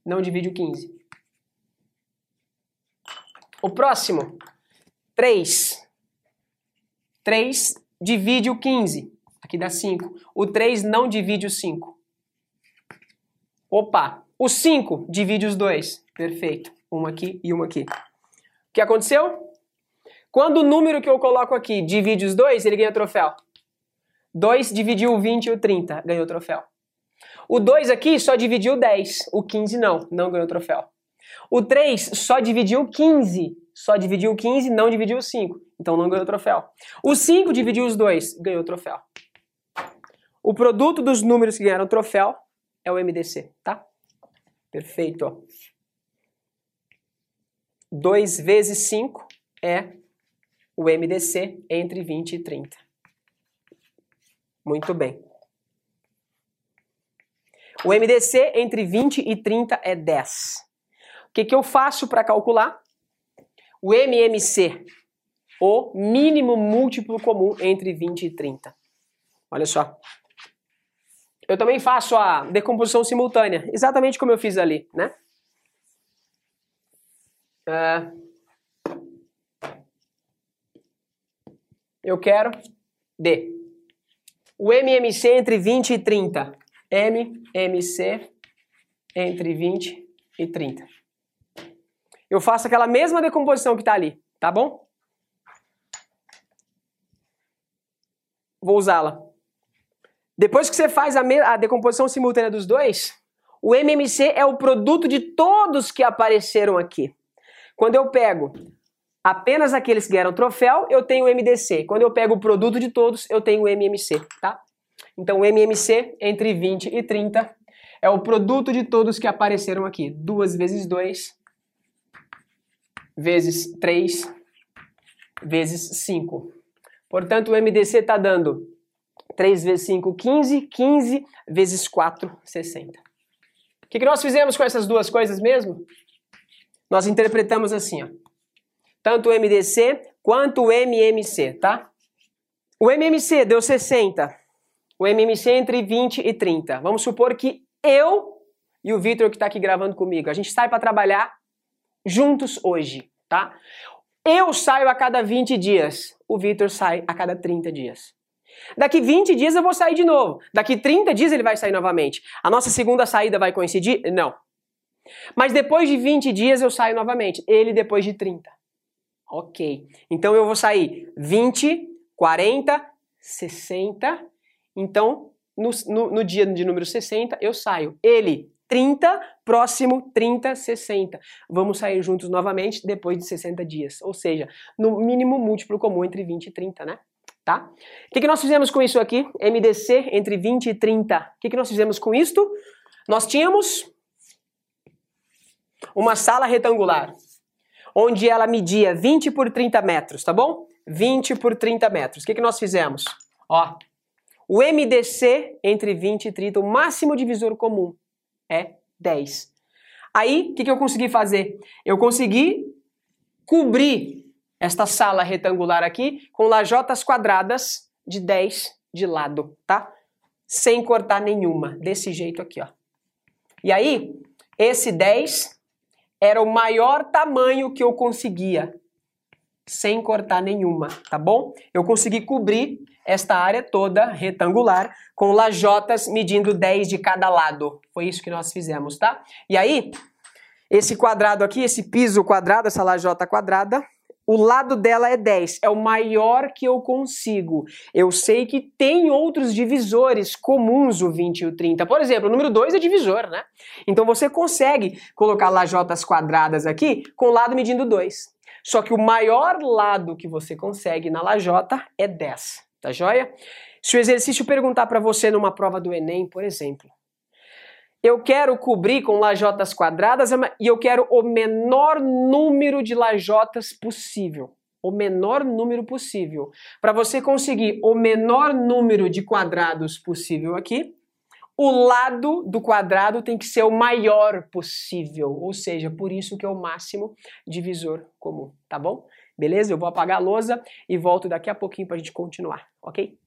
não divide o 15. O próximo, 3. 3 divide o 15. Aqui dá 5. O 3 não divide o 5. Opa! O 5 divide os dois. Perfeito uma aqui e uma aqui. O que aconteceu? Quando o número que eu coloco aqui divide os dois, ele ganha troféu. 2 dividiu o 20 e o 30, ganhou troféu. O 2 aqui só dividiu 10, o 15 não, não ganhou troféu. O 3 só dividiu 15, só dividiu 15, não dividiu 5. Então não ganhou troféu. O 5 dividiu os dois, ganhou troféu. O produto dos números que ganharam troféu é o MDC, tá? Perfeito. 2 vezes 5 é o MDC entre 20 e 30. Muito bem. O MDC entre 20 e 30 é 10. O que, que eu faço para calcular? O MMC, o mínimo múltiplo comum entre 20 e 30. Olha só. Eu também faço a decomposição simultânea, exatamente como eu fiz ali, né? Uh, eu quero D. O MMC entre 20 e 30. MMC entre 20 e 30. Eu faço aquela mesma decomposição que está ali, tá bom? Vou usá-la. Depois que você faz a, a decomposição simultânea dos dois, o MMC é o produto de todos que apareceram aqui. Quando eu pego apenas aqueles que ganharam troféu, eu tenho o MDC. Quando eu pego o produto de todos, eu tenho o MMC, tá? Então, o MMC entre 20 e 30 é o produto de todos que apareceram aqui. 2 vezes 2 vezes 3 vezes 5. Portanto, o MDC está dando 3 vezes 5, 15. 15 vezes 4, 60. O que, que nós fizemos com essas duas coisas mesmo? Nós interpretamos assim, ó. Tanto o MDC quanto o MMC, tá? O MMC deu 60. O MMC entre 20 e 30. Vamos supor que eu e o Vitor que está aqui gravando comigo, a gente sai para trabalhar juntos hoje, tá? Eu saio a cada 20 dias, o Vitor sai a cada 30 dias. Daqui 20 dias eu vou sair de novo. Daqui 30 dias ele vai sair novamente. A nossa segunda saída vai coincidir? Não. Mas depois de 20 dias eu saio novamente. Ele depois de 30. Ok. Então eu vou sair 20, 40, 60. Então, no, no, no dia de número 60, eu saio. Ele, 30, próximo 30, 60. Vamos sair juntos novamente depois de 60 dias. Ou seja, no mínimo múltiplo comum entre 20 e 30, né? Tá? O que, que nós fizemos com isso aqui? MDC entre 20 e 30. O que, que nós fizemos com isto? Nós tínhamos uma sala retangular, onde ela media 20 por 30 metros, tá bom? 20 por 30 metros. O que, que nós fizemos? Ó, o MDC entre 20 e 30, o máximo divisor comum, é 10. Aí, o que, que eu consegui fazer? Eu consegui cobrir esta sala retangular aqui com lajotas quadradas de 10 de lado, tá? Sem cortar nenhuma, desse jeito aqui, ó. E aí, esse 10 era o maior tamanho que eu conseguia, sem cortar nenhuma, tá bom? Eu consegui cobrir esta área toda retangular com lajotas medindo 10 de cada lado. Foi isso que nós fizemos, tá? E aí, esse quadrado aqui, esse piso quadrado, essa lajota quadrada, o lado dela é 10, é o maior que eu consigo. Eu sei que tem outros divisores comuns o 20 e o 30. Por exemplo, o número 2 é divisor, né? Então você consegue colocar lajotas quadradas aqui com o lado medindo 2. Só que o maior lado que você consegue na lajota é 10, tá joia? Se o exercício perguntar para você numa prova do Enem, por exemplo, eu quero cobrir com lajotas quadradas e eu quero o menor número de lajotas possível. O menor número possível. Para você conseguir o menor número de quadrados possível aqui, o lado do quadrado tem que ser o maior possível, ou seja, por isso que é o máximo divisor comum, tá bom? Beleza? Eu vou apagar a lousa e volto daqui a pouquinho para a gente continuar, ok?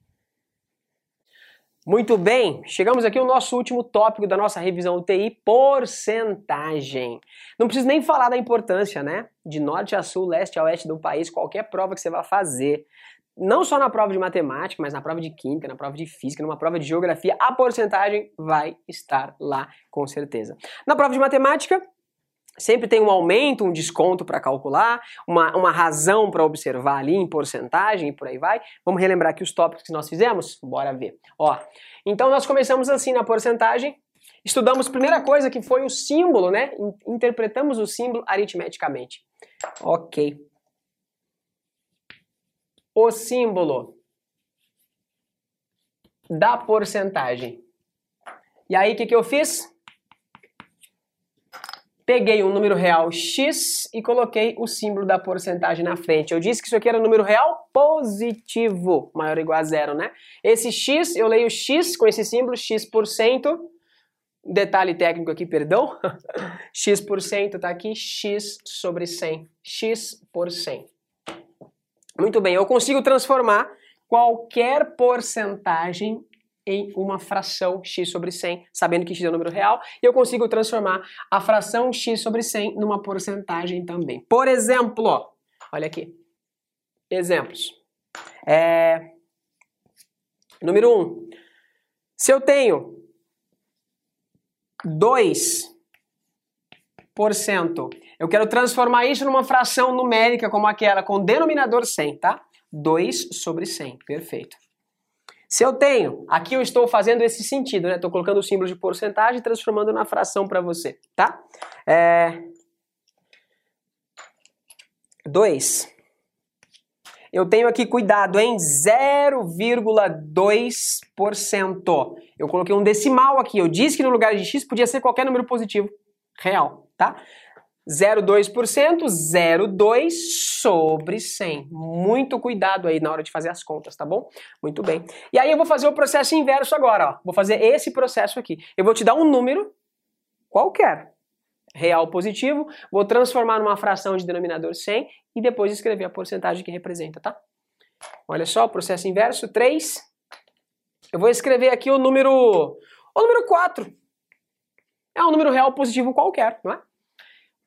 Muito bem, chegamos aqui ao nosso último tópico da nossa revisão UTI, porcentagem. Não preciso nem falar da importância, né? De norte a sul, leste a oeste do país, qualquer prova que você vá fazer, não só na prova de matemática, mas na prova de química, na prova de física, numa prova de geografia, a porcentagem vai estar lá com certeza. Na prova de matemática, sempre tem um aumento, um desconto para calcular, uma, uma razão para observar ali em porcentagem e por aí vai. Vamos relembrar aqui os tópicos que nós fizemos? Bora ver. Ó, então nós começamos assim na porcentagem, Estudamos primeira coisa que foi o símbolo, né? Interpretamos o símbolo aritmeticamente. Ok. O símbolo da porcentagem. E aí, o que, que eu fiz? Peguei um número real x e coloquei o símbolo da porcentagem na frente. Eu disse que isso aqui era um número real positivo, maior ou igual a zero, né? Esse x, eu leio x com esse símbolo, x%. Detalhe técnico aqui, perdão. x% tá aqui, x sobre 100. x por 100. Muito bem, eu consigo transformar qualquer porcentagem em uma fração x sobre 100, sabendo que x é um número real, e eu consigo transformar a fração x sobre 100 numa porcentagem também. Por exemplo, olha aqui, exemplos. É... Número 1. Um, se eu tenho 2%, eu quero transformar isso numa fração numérica como aquela, com denominador 100, tá? 2 sobre 100, perfeito. Se eu tenho, aqui eu estou fazendo esse sentido, né? Estou colocando o símbolo de porcentagem e transformando na fração para você, tá? É... 2. Eu tenho aqui, cuidado, em 0,2%. Eu coloquei um decimal aqui. Eu disse que no lugar de x podia ser qualquer número positivo real, tá? 0,2%, 0,2 sobre 100. Muito cuidado aí na hora de fazer as contas, tá bom? Muito bem. E aí eu vou fazer o processo inverso agora, ó. Vou fazer esse processo aqui. Eu vou te dar um número qualquer, real positivo, vou transformar numa fração de denominador 100 e depois escrever a porcentagem que representa, tá? Olha só, processo inverso, 3. Eu vou escrever aqui o número, o número 4. É um número real positivo qualquer, não é?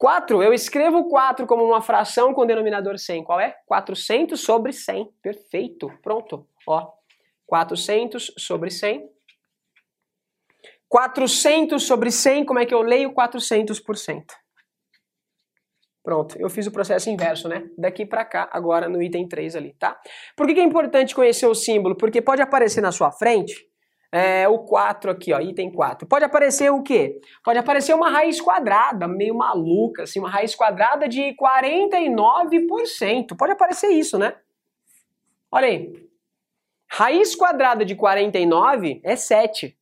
4, eu escrevo 4 como uma fração com denominador 100. Qual é? 400 sobre 100. Perfeito. Pronto. Ó, 400 sobre 100. 400 sobre 100, como é que eu leio 400%? Pronto, eu fiz o processo inverso, né? Daqui para cá, agora no item 3 ali, tá? Por que, que é importante conhecer o símbolo? Porque pode aparecer na sua frente é, o 4 aqui, ó, item 4. Pode aparecer o quê? Pode aparecer uma raiz quadrada, meio maluca, assim, uma raiz quadrada de 49%. Pode aparecer isso, né? Olha aí. Raiz quadrada de 49 é 7.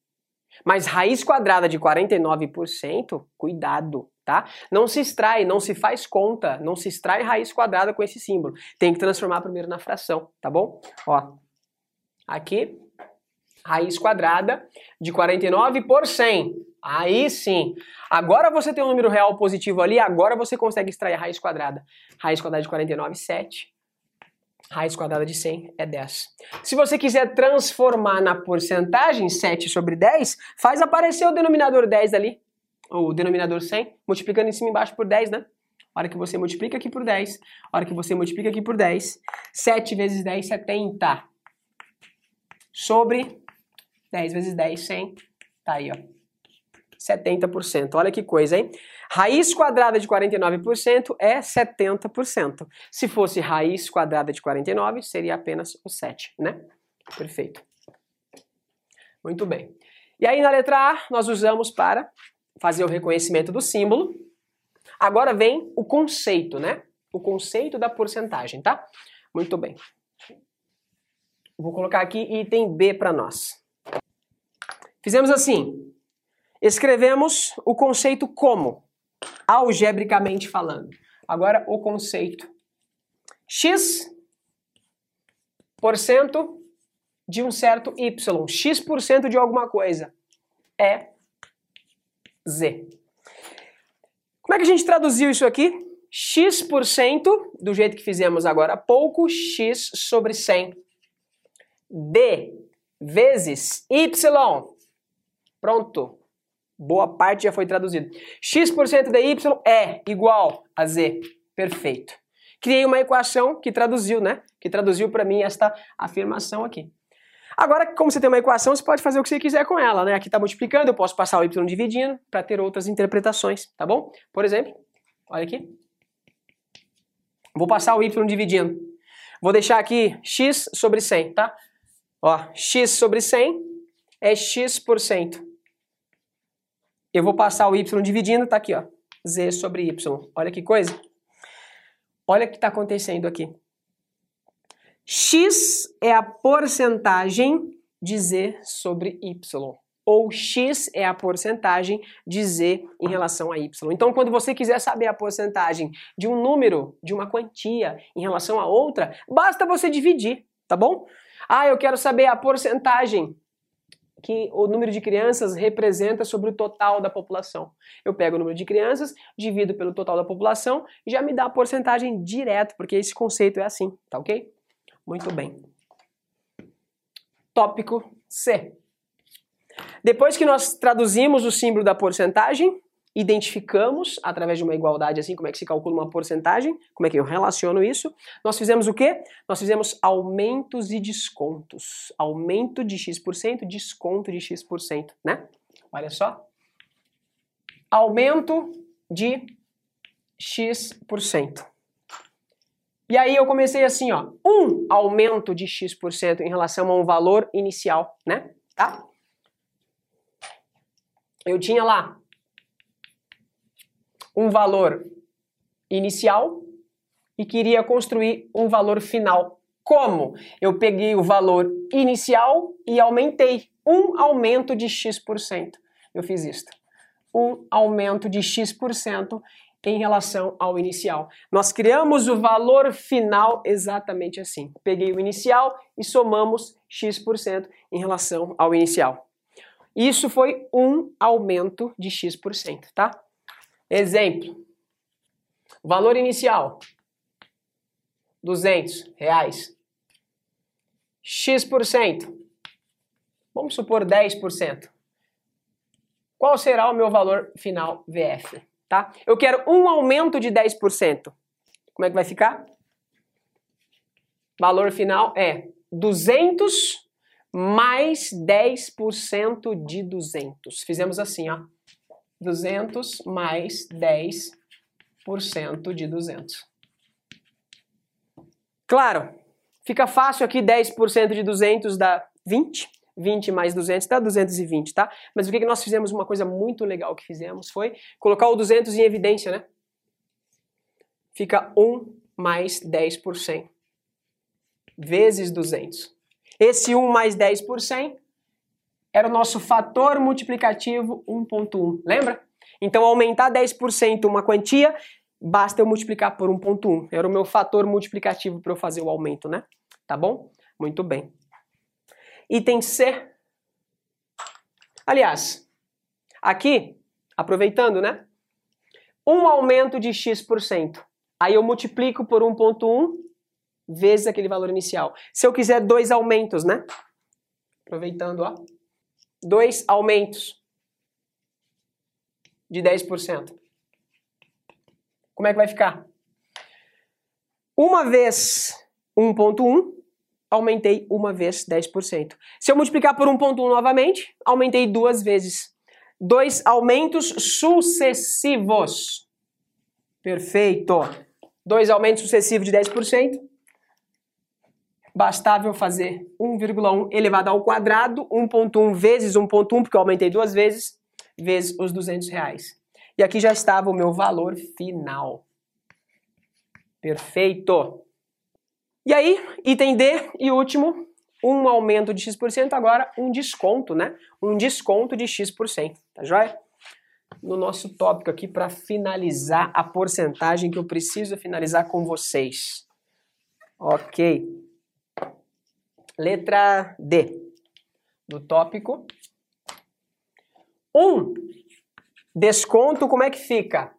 Mas raiz quadrada de 49%, cuidado, tá? Não se extrai, não se faz conta, não se extrai raiz quadrada com esse símbolo. Tem que transformar primeiro na fração, tá bom? Ó, aqui raiz quadrada de 49 por 100. Aí sim. Agora você tem um número real positivo ali, agora você consegue extrair a raiz quadrada. Raiz quadrada de 49, 7. Raiz quadrada de 100 é 10. Se você quiser transformar na porcentagem 7 sobre 10, faz aparecer o denominador 10 ali, o denominador 100, multiplicando em cima e embaixo por 10, né? A hora que você multiplica aqui por 10, a hora que você multiplica aqui por 10, 7 vezes 10, 70. Sobre 10 vezes 10, 100. Tá aí, ó. 70%. Olha que coisa, hein? Raiz quadrada de 49% é 70%. Se fosse raiz quadrada de 49, seria apenas o 7, né? Perfeito. Muito bem. E aí na letra A, nós usamos para fazer o reconhecimento do símbolo. Agora vem o conceito, né? O conceito da porcentagem, tá? Muito bem. Vou colocar aqui item B para nós. Fizemos assim: escrevemos o conceito como, algebricamente falando. Agora o conceito. x por cento de um certo y, x por cento de alguma coisa é z. Como é que a gente traduziu isso aqui? x por cento, do jeito que fizemos agora há pouco, x sobre 100. d vezes y Pronto. Boa parte já foi traduzido. x% de y é igual a z. Perfeito. Criei uma equação que traduziu, né? Que traduziu para mim esta afirmação aqui. Agora, como você tem uma equação, você pode fazer o que você quiser com ela, né? Aqui está multiplicando, eu posso passar o y dividindo para ter outras interpretações, tá bom? Por exemplo, olha aqui. Vou passar o y dividindo. Vou deixar aqui x sobre 100, tá? Ó, x sobre 100 é x por cento. Eu vou passar o y dividindo, tá aqui, ó, z sobre y. Olha que coisa. Olha o que está acontecendo aqui. x é a porcentagem de z sobre y ou x é a porcentagem de z em relação a y. Então, quando você quiser saber a porcentagem de um número, de uma quantia em relação a outra, basta você dividir, tá bom? Ah, eu quero saber a porcentagem que o número de crianças representa sobre o total da população. Eu pego o número de crianças, divido pelo total da população e já me dá a porcentagem direto, porque esse conceito é assim, tá ok? Muito bem. Tópico C. Depois que nós traduzimos o símbolo da porcentagem, identificamos através de uma igualdade assim como é que se calcula uma porcentagem, como é que eu relaciono isso, nós fizemos o quê? Nós fizemos aumentos e descontos. Aumento de x%, desconto de x%, né? Olha só. Aumento de x%. E aí eu comecei assim, ó, um aumento de x% em relação a um valor inicial, né? Tá? eu tinha lá um valor inicial e queria construir um valor final. Como? Eu peguei o valor inicial e aumentei um aumento de x%. Eu fiz isto. Um aumento de x% em relação ao inicial. Nós criamos o valor final exatamente assim. Peguei o inicial e somamos x% em relação ao inicial. Isso foi um aumento de x%, tá? Exemplo. Valor inicial, 200 reais. X%, vamos supor 10%. Qual será o meu valor final VF? Tá? Eu quero um aumento de 10%. Como é que vai ficar? Valor final é 200 mais 10% de 200. Fizemos assim, ó. 200 mais 10% de 200. Claro, fica fácil aqui 10% de 200 dá 20. 20 mais 200 dá 220, tá? Mas o que, que nós fizemos? Uma coisa muito legal que fizemos foi colocar o 200 em evidência, né? Fica 1 mais 10% vezes 200. Esse 1 mais 10 por 100 era o nosso fator multiplicativo 1.1, lembra? Então, aumentar 10% uma quantia, basta eu multiplicar por 1.1. Era o meu fator multiplicativo para eu fazer o aumento, né? Tá bom? Muito bem. Item C. Aliás, aqui, aproveitando, né? Um aumento de x%. Aí eu multiplico por 1.1 vezes aquele valor inicial. Se eu quiser dois aumentos, né? Aproveitando, ó. Dois aumentos de 10%. Como é que vai ficar? Uma vez 1.1, aumentei uma vez 10%. Se eu multiplicar por 1.1 novamente, aumentei duas vezes. Dois aumentos sucessivos. Perfeito. Dois aumentos sucessivos de 10% bastava eu fazer 1,1 elevado ao quadrado, 1,1 vezes 1,1, porque eu aumentei duas vezes, vezes os 200 reais. E aqui já estava o meu valor final. Perfeito! E aí, item D e último, um aumento de x%, agora um desconto, né? Um desconto de x%, tá joia? No nosso tópico aqui para finalizar a porcentagem que eu preciso finalizar com vocês. Ok. Letra D do tópico. Um desconto, como é que fica?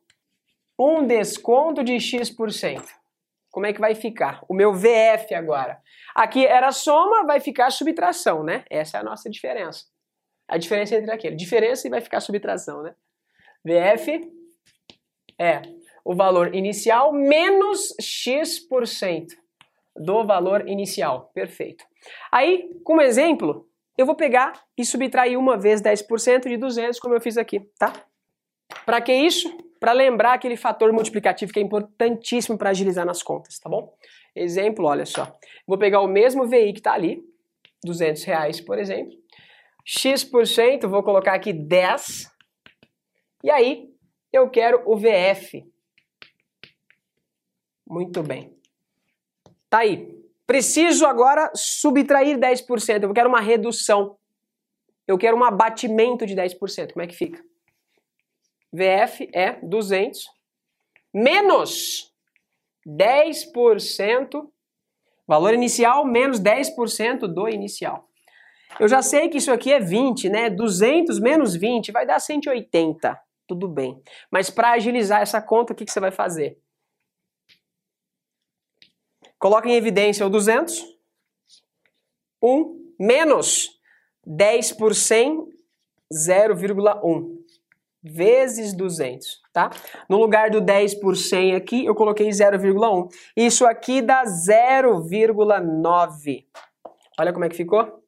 Um desconto de x%. Como é que vai ficar? O meu VF agora. Aqui era soma, vai ficar subtração, né? Essa é a nossa diferença. A diferença entre aquele. Diferença e vai ficar subtração, né? VF é o valor inicial menos x% do valor inicial. Perfeito. Aí, como exemplo, eu vou pegar e subtrair uma vez 10% de 200, como eu fiz aqui, tá? Para que isso? Para lembrar aquele fator multiplicativo que é importantíssimo para agilizar nas contas, tá bom? Exemplo, olha só. Vou pegar o mesmo VI que está ali, 200 reais, por exemplo. X%, vou colocar aqui 10 E aí, eu quero o VF. Muito bem. Tá aí. Preciso agora subtrair 10%. Eu quero uma redução. Eu quero um abatimento de 10%. Como é que fica? VF é 200 menos 10%, valor inicial menos 10% do inicial. Eu já sei que isso aqui é 20, né? 200 menos 20 vai dar 180. Tudo bem. Mas para agilizar essa conta, o que, que você vai fazer? Coloca em evidência o 200. 1 menos 10 por 100, 0,1 vezes 200, tá? No lugar do 10 por 100 aqui, eu coloquei 0,1. Isso aqui dá 0,9. Olha como é que ficou?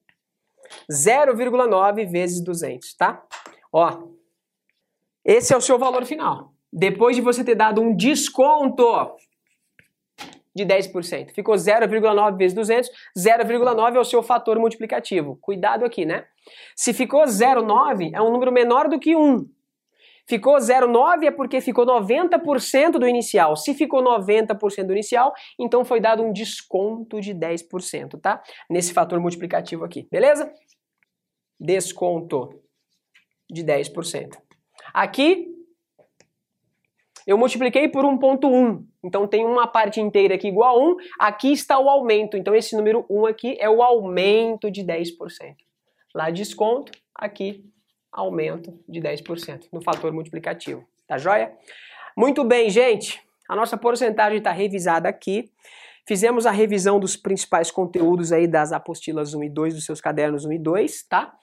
0,9 vezes 200, tá? Ó, esse é o seu valor final. Depois de você ter dado um desconto de 10%. Ficou 0,9 vezes 200, 0,9 é o seu fator multiplicativo. Cuidado aqui, né? Se ficou 0,9, é um número menor do que 1. Ficou 0,9 é porque ficou 90% do inicial. Se ficou 90% do inicial, então foi dado um desconto de 10%, tá? Nesse fator multiplicativo aqui, beleza? Desconto de 10%. Aqui, eu multipliquei por 1.1. Então tem uma parte inteira aqui igual a 1. Aqui está o aumento. Então esse número 1 aqui é o aumento de 10%. Lá desconto, aqui aumento de 10% no fator multiplicativo. Tá joia? Muito bem, gente. A nossa porcentagem está revisada aqui. Fizemos a revisão dos principais conteúdos aí das apostilas 1 e 2 dos seus cadernos 1 e 2, tá?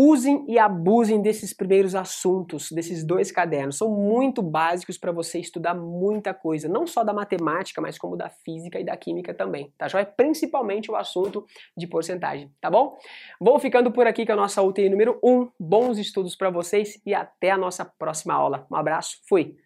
Usem e abusem desses primeiros assuntos, desses dois cadernos. São muito básicos para você estudar muita coisa, não só da matemática, mas como da física e da química também, tá joia? Principalmente o assunto de porcentagem, tá bom? Vou ficando por aqui com a nossa UTI número 1. Bons estudos para vocês e até a nossa próxima aula. Um abraço, fui!